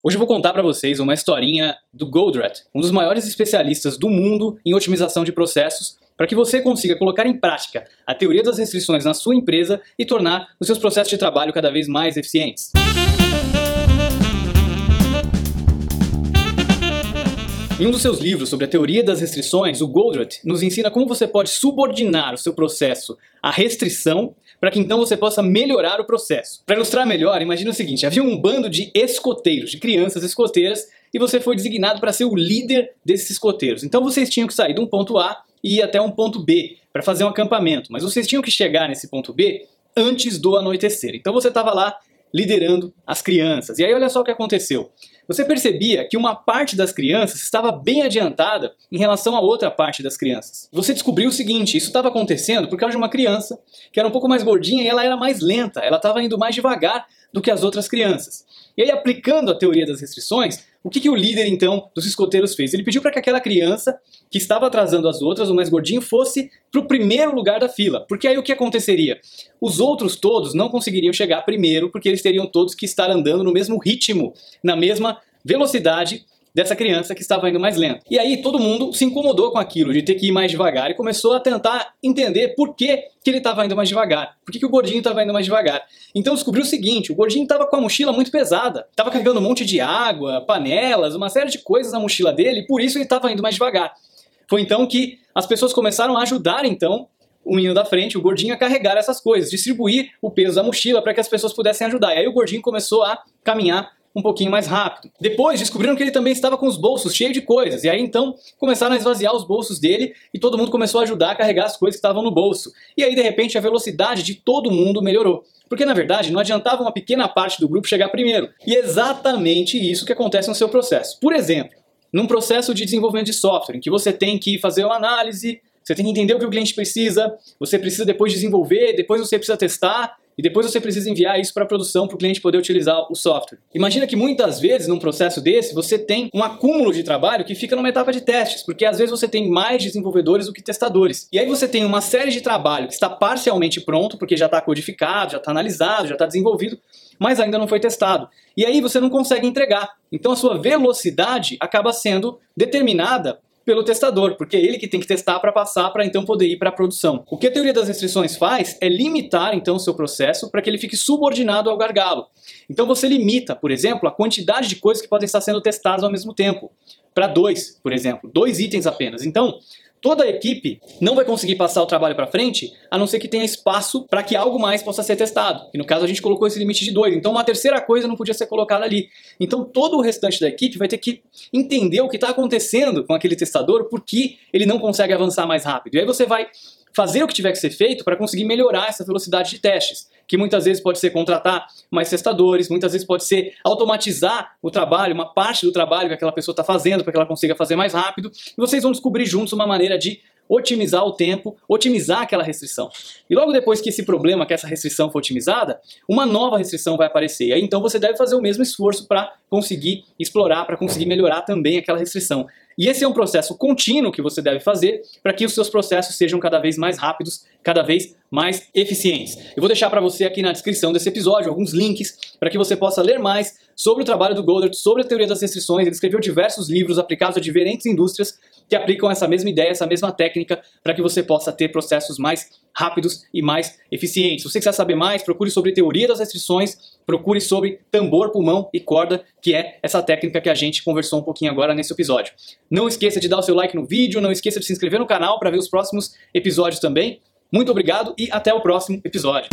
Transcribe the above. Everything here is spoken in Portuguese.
Hoje eu vou contar para vocês uma historinha do Goldratt, um dos maiores especialistas do mundo em otimização de processos, para que você consiga colocar em prática a teoria das restrições na sua empresa e tornar os seus processos de trabalho cada vez mais eficientes. Em um dos seus livros sobre a teoria das restrições, o Goldratt nos ensina como você pode subordinar o seu processo à restrição para que então você possa melhorar o processo. Para ilustrar melhor, imagine o seguinte: havia um bando de escoteiros, de crianças escoteiras, e você foi designado para ser o líder desses escoteiros. Então vocês tinham que sair de um ponto A e ir até um ponto B para fazer um acampamento, mas vocês tinham que chegar nesse ponto B antes do anoitecer. Então você estava lá liderando as crianças. E aí olha só o que aconteceu. Você percebia que uma parte das crianças estava bem adiantada em relação à outra parte das crianças. Você descobriu o seguinte, isso estava acontecendo por causa de uma criança que era um pouco mais gordinha e ela era mais lenta, ela estava indo mais devagar do que as outras crianças. E aí, aplicando a teoria das restrições, o que, que o líder, então, dos escoteiros fez? Ele pediu para que aquela criança que estava atrasando as outras, o mais gordinho, fosse para o primeiro lugar da fila. Porque aí o que aconteceria? Os outros todos não conseguiriam chegar primeiro, porque eles teriam todos que estar andando no mesmo ritmo, na mesma velocidade dessa criança que estava indo mais lento. E aí todo mundo se incomodou com aquilo, de ter que ir mais devagar, e começou a tentar entender por que, que ele estava indo mais devagar, por que, que o gordinho estava indo mais devagar. Então descobriu o seguinte, o gordinho estava com a mochila muito pesada, estava carregando um monte de água, panelas, uma série de coisas na mochila dele, e por isso ele estava indo mais devagar. Foi então que as pessoas começaram a ajudar então o menino da frente, o gordinho, a carregar essas coisas, distribuir o peso da mochila para que as pessoas pudessem ajudar. E aí o gordinho começou a caminhar um pouquinho mais rápido. Depois descobriram que ele também estava com os bolsos cheios de coisas, e aí então começaram a esvaziar os bolsos dele e todo mundo começou a ajudar a carregar as coisas que estavam no bolso. E aí de repente a velocidade de todo mundo melhorou. Porque na verdade não adiantava uma pequena parte do grupo chegar primeiro. E é exatamente isso que acontece no seu processo. Por exemplo, num processo de desenvolvimento de software, em que você tem que fazer uma análise, você tem que entender o que o cliente precisa, você precisa depois desenvolver, depois você precisa testar, e depois você precisa enviar isso para a produção para o cliente poder utilizar o software. Imagina que muitas vezes num processo desse você tem um acúmulo de trabalho que fica numa etapa de testes, porque às vezes você tem mais desenvolvedores do que testadores. E aí você tem uma série de trabalho que está parcialmente pronto, porque já está codificado, já está analisado, já está desenvolvido, mas ainda não foi testado. E aí você não consegue entregar. Então a sua velocidade acaba sendo determinada pelo testador, porque é ele que tem que testar para passar para então poder ir para a produção. O que a teoria das restrições faz é limitar então o seu processo para que ele fique subordinado ao gargalo. Então você limita, por exemplo, a quantidade de coisas que podem estar sendo testadas ao mesmo tempo, para dois, por exemplo, dois itens apenas. Então, toda a equipe não vai conseguir passar o trabalho para frente, a não ser que tenha espaço para que algo mais possa ser testado. E no caso a gente colocou esse limite de dois, então uma terceira coisa não podia ser colocada ali. Então todo o restante da equipe vai ter que entender o que está acontecendo com aquele testador, por que ele não consegue avançar mais rápido. E aí você vai fazer o que tiver que ser feito para conseguir melhorar essa velocidade de testes, que muitas vezes pode ser contratar mais testadores, muitas vezes pode ser automatizar o trabalho, uma parte do trabalho que aquela pessoa está fazendo para que ela consiga fazer mais rápido, e vocês vão descobrir juntos uma maneira de otimizar o tempo, otimizar aquela restrição. E logo depois que esse problema, que essa restrição for otimizada, uma nova restrição vai aparecer. E aí então você deve fazer o mesmo esforço para conseguir explorar, para conseguir melhorar também aquela restrição. E esse é um processo contínuo que você deve fazer para que os seus processos sejam cada vez mais rápidos, cada vez mais eficientes. Eu vou deixar para você aqui na descrição desse episódio alguns links para que você possa ler mais sobre o trabalho do Goddard, sobre a teoria das restrições. Ele escreveu diversos livros aplicados a diferentes indústrias que aplicam essa mesma ideia, essa mesma técnica para que você possa ter processos mais rápidos e mais eficientes. Se você quiser saber mais, procure sobre teoria das restrições, procure sobre tambor, pulmão e corda, que é essa técnica que a gente conversou um pouquinho agora nesse episódio. Não esqueça de dar o seu like no vídeo, não esqueça de se inscrever no canal para ver os próximos episódios também. Muito obrigado e até o próximo episódio.